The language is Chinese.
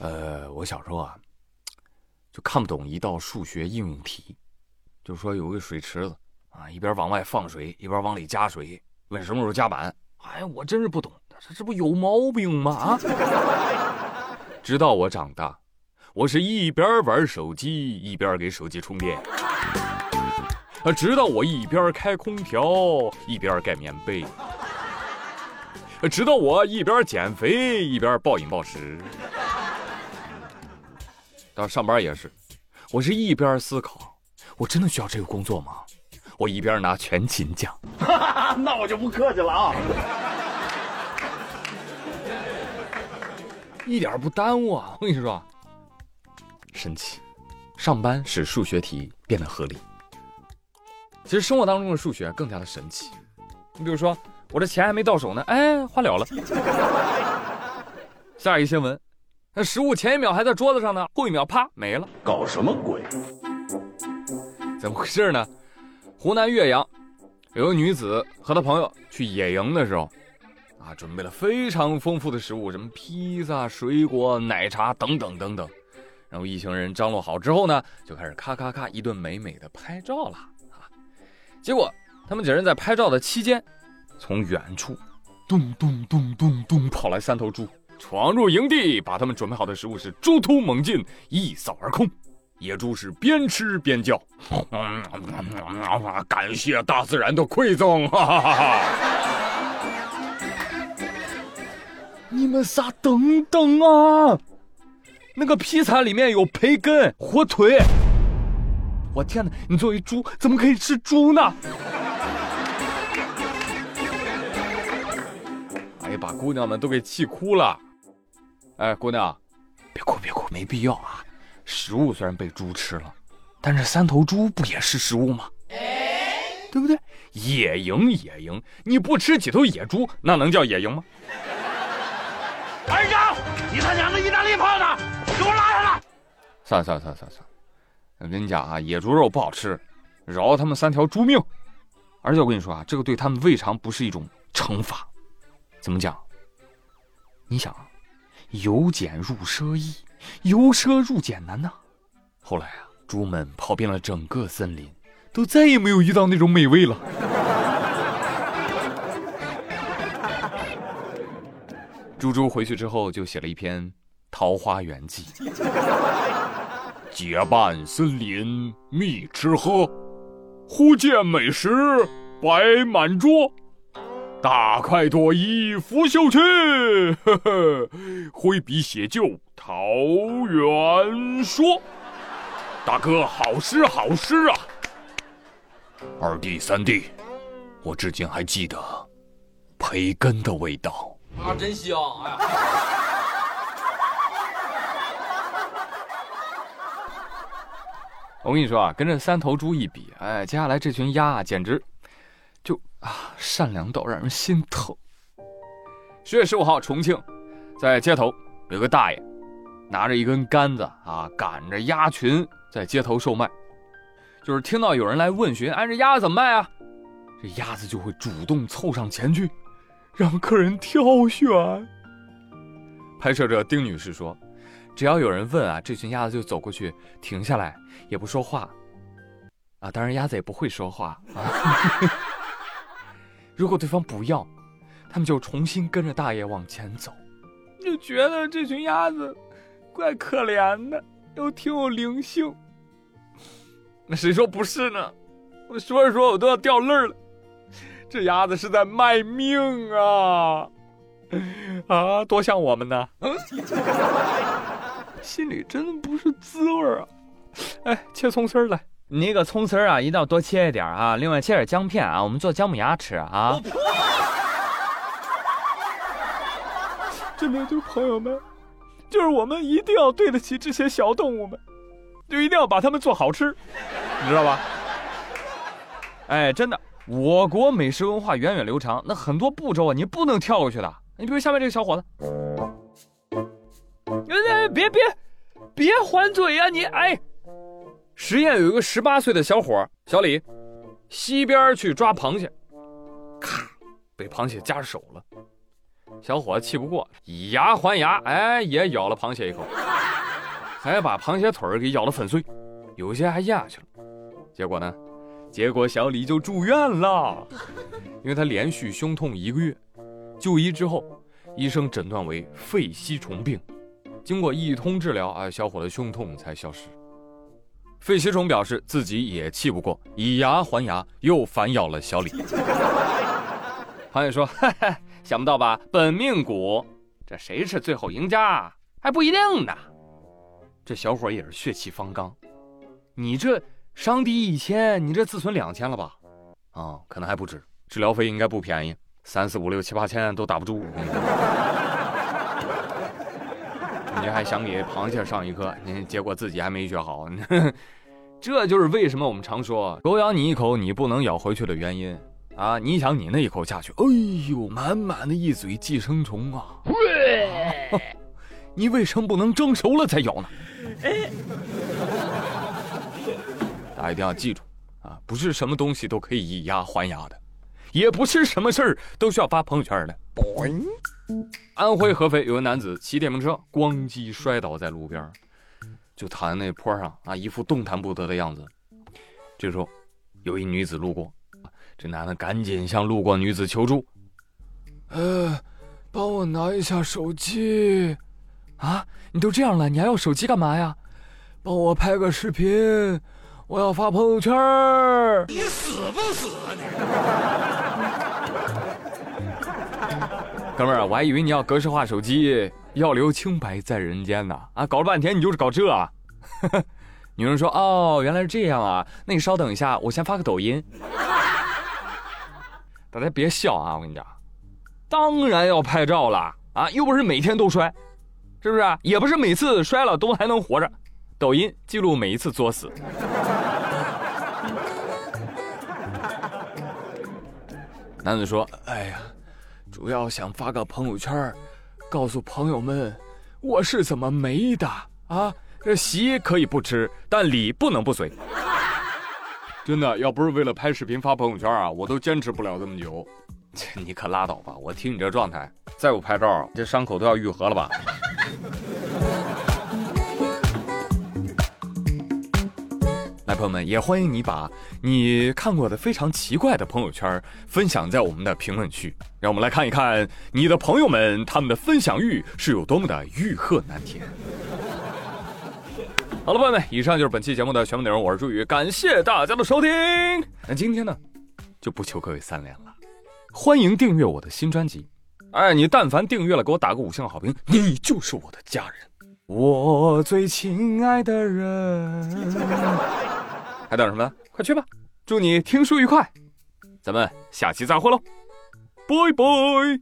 呃，我小时候啊，就看不懂一道数学应用题，就说有个水池子啊，一边往外放水，一边往里加水，问什么时候加满。哎，我真是不懂，这这不有毛病吗？啊！直到我长大，我是一边玩手机一边给手机充电。啊，直到我一边开空调一边盖棉被。直到我一边减肥一边暴饮暴食。到上班也是，我是一边思考，我真的需要这个工作吗？我一边拿全勤奖。那我就不客气了啊。一点不耽误啊！我跟你说，神奇，上班使数学题变得合理。其实生活当中的数学更加的神奇。你比如说，我这钱还没到手呢，哎，花了了。下一个新闻，那食物前一秒还在桌子上呢，后一秒啪没了，搞什么鬼？怎么回事呢？湖南岳阳有个女子和她朋友去野营的时候，啊，准备了非常丰富的食物，什么披萨、水果、奶茶等等等等。然后一行人张罗好之后呢，就开始咔咔咔一顿美美的拍照了啊。结果他们几人在拍照的期间，从远处咚咚咚咚咚跑来三头猪，闯入营地，把他们准备好的食物是猪突猛进，一扫而空。野猪是边吃边叫，感谢大自然的馈赠。哈哈哈哈你们仨等等啊！那个披萨里面有培根、火腿。我天哪！你作为猪，怎么可以吃猪呢？哎呀，把姑娘们都给气哭了。哎，姑娘，别哭别哭，没必要啊。食物虽然被猪吃了，但是三头猪不也是食物吗？对不对？野营野营，你不吃几头野猪，那能叫野营吗？二长，你他娘的意大利炮呢？给我拉下来！算了算了算了算了，我跟你讲啊，野猪肉不好吃，饶他们三条猪命。而且我跟你说啊，这个对他们未尝不是一种惩罚。怎么讲？你想，由俭入奢易。由奢入俭难呐。后来啊，猪们跑遍了整个森林，都再也没有遇到那种美味了。猪猪回去之后就写了一篇《桃花源记》，结伴森林觅吃喝，忽见美食摆满桌。大快朵颐拂袖去，呵呵，挥笔写就《桃源说》。大哥，好诗好诗啊！二弟三弟，我至今还记得培根的味道啊，真香！哎呀，我跟你说啊，跟这三头猪一比，哎，接下来这群鸭啊，简直……啊，善良到让人心疼。十月十五号，重庆，在街头有个大爷，拿着一根杆子啊，赶着鸭群在街头售卖。就是听到有人来问询，哎，这鸭子怎么卖啊？这鸭子就会主动凑上前去，让客人挑选。拍摄者丁女士说：“只要有人问啊，这群鸭子就走过去，停下来，也不说话。啊，当然鸭子也不会说话啊。”如果对方不要，他们就重新跟着大爷往前走，就觉得这群鸭子怪可怜的，又挺有灵性。那谁说不是呢？我说着说，我都要掉泪了。这鸭子是在卖命啊！啊，多像我们呢！心里真的不是滋味啊！哎，切葱丝来。那个葱丝儿啊，一定要多切一点啊！另外切点姜片啊，我们做姜母鸭吃啊！真的，就朋友们，就是我们一定要对得起这些小动物们，就一定要把它们做好吃，你知道吧？哎，真的，我国美食文化源远流长，那很多步骤啊，你不能跳过去的。你比如下面这个小伙子，别别别别还嘴呀你！哎。实验有一个十八岁的小伙小李，西边去抓螃蟹，咔，被螃蟹夹手了。小伙气不过，以牙还牙，哎，也咬了螃蟹一口，还把螃蟹腿给咬得粉碎，有些还咽下去了。结果呢？结果小李就住院了，因为他连续胸痛一个月。就医之后，医生诊断为肺吸虫病。经过一通治疗，啊，小伙的胸痛才消失。肺吸虫表示自己也气不过，以牙还牙，又反咬了小李。螃蟹说：“嘿嘿，想不到吧？本命股，这谁是最后赢家还不一定呢。”这小伙也是血气方刚，你这伤敌一千，你这自损两千了吧？啊，可能还不止，治疗费应该不便宜，三四五六七八千都打不住。还想给螃蟹上一课，结果自己还没学好，这就是为什么我们常说狗咬你一口，你不能咬回去的原因啊！你想你那一口下去，哎呦，满满的一嘴寄生虫啊！你为什么不能蒸熟了再咬呢？大家一定要记住啊，不是什么东西都可以以牙还牙的，也不是什么事儿都需要发朋友圈的。安徽合肥有个男子骑电瓶车，咣叽摔倒在路边，就躺在那坡上啊，一副动弹不得的样子。这时候，有一女子路过，这男的赶紧向路过女子求助：“呃，帮我拿一下手机。”“啊，你都这样了，你还要手机干嘛呀？”“帮我拍个视频，我要发朋友圈。”“你死不死啊你？”哥们儿，我还以为你要格式化手机，要留清白在人间呢。啊，搞了半天你就是搞这。女人说：“哦，原来是这样啊，那你稍等一下，我先发个抖音。”大家别笑啊，我跟你讲，当然要拍照了啊，又不是每天都摔，是不是？也不是每次摔了都还能活着。抖音记录每一次作死。男子说：“哎呀。”主要想发个朋友圈，告诉朋友们我是怎么没的啊！这席可以不吃，但礼不能不随。真的，要不是为了拍视频发朋友圈啊，我都坚持不了这么久。你可拉倒吧！我听你这状态，再不拍照，这伤口都要愈合了吧？朋友们，也欢迎你把你看过的非常奇怪的朋友圈分享在我们的评论区，让我们来看一看你的朋友们他们的分享欲是有多么的欲壑难填。好了，朋友们，以上就是本期节目的全部内容，我是朱宇，感谢大家的收听。那今天呢，就不求各位三连了，欢迎订阅我的新专辑。哎，你但凡订阅了，给我打个五星好评，你就是我的家人，我最亲爱的人。还等什么？快去吧！祝你听书愉快，咱们下期再会喽，拜拜。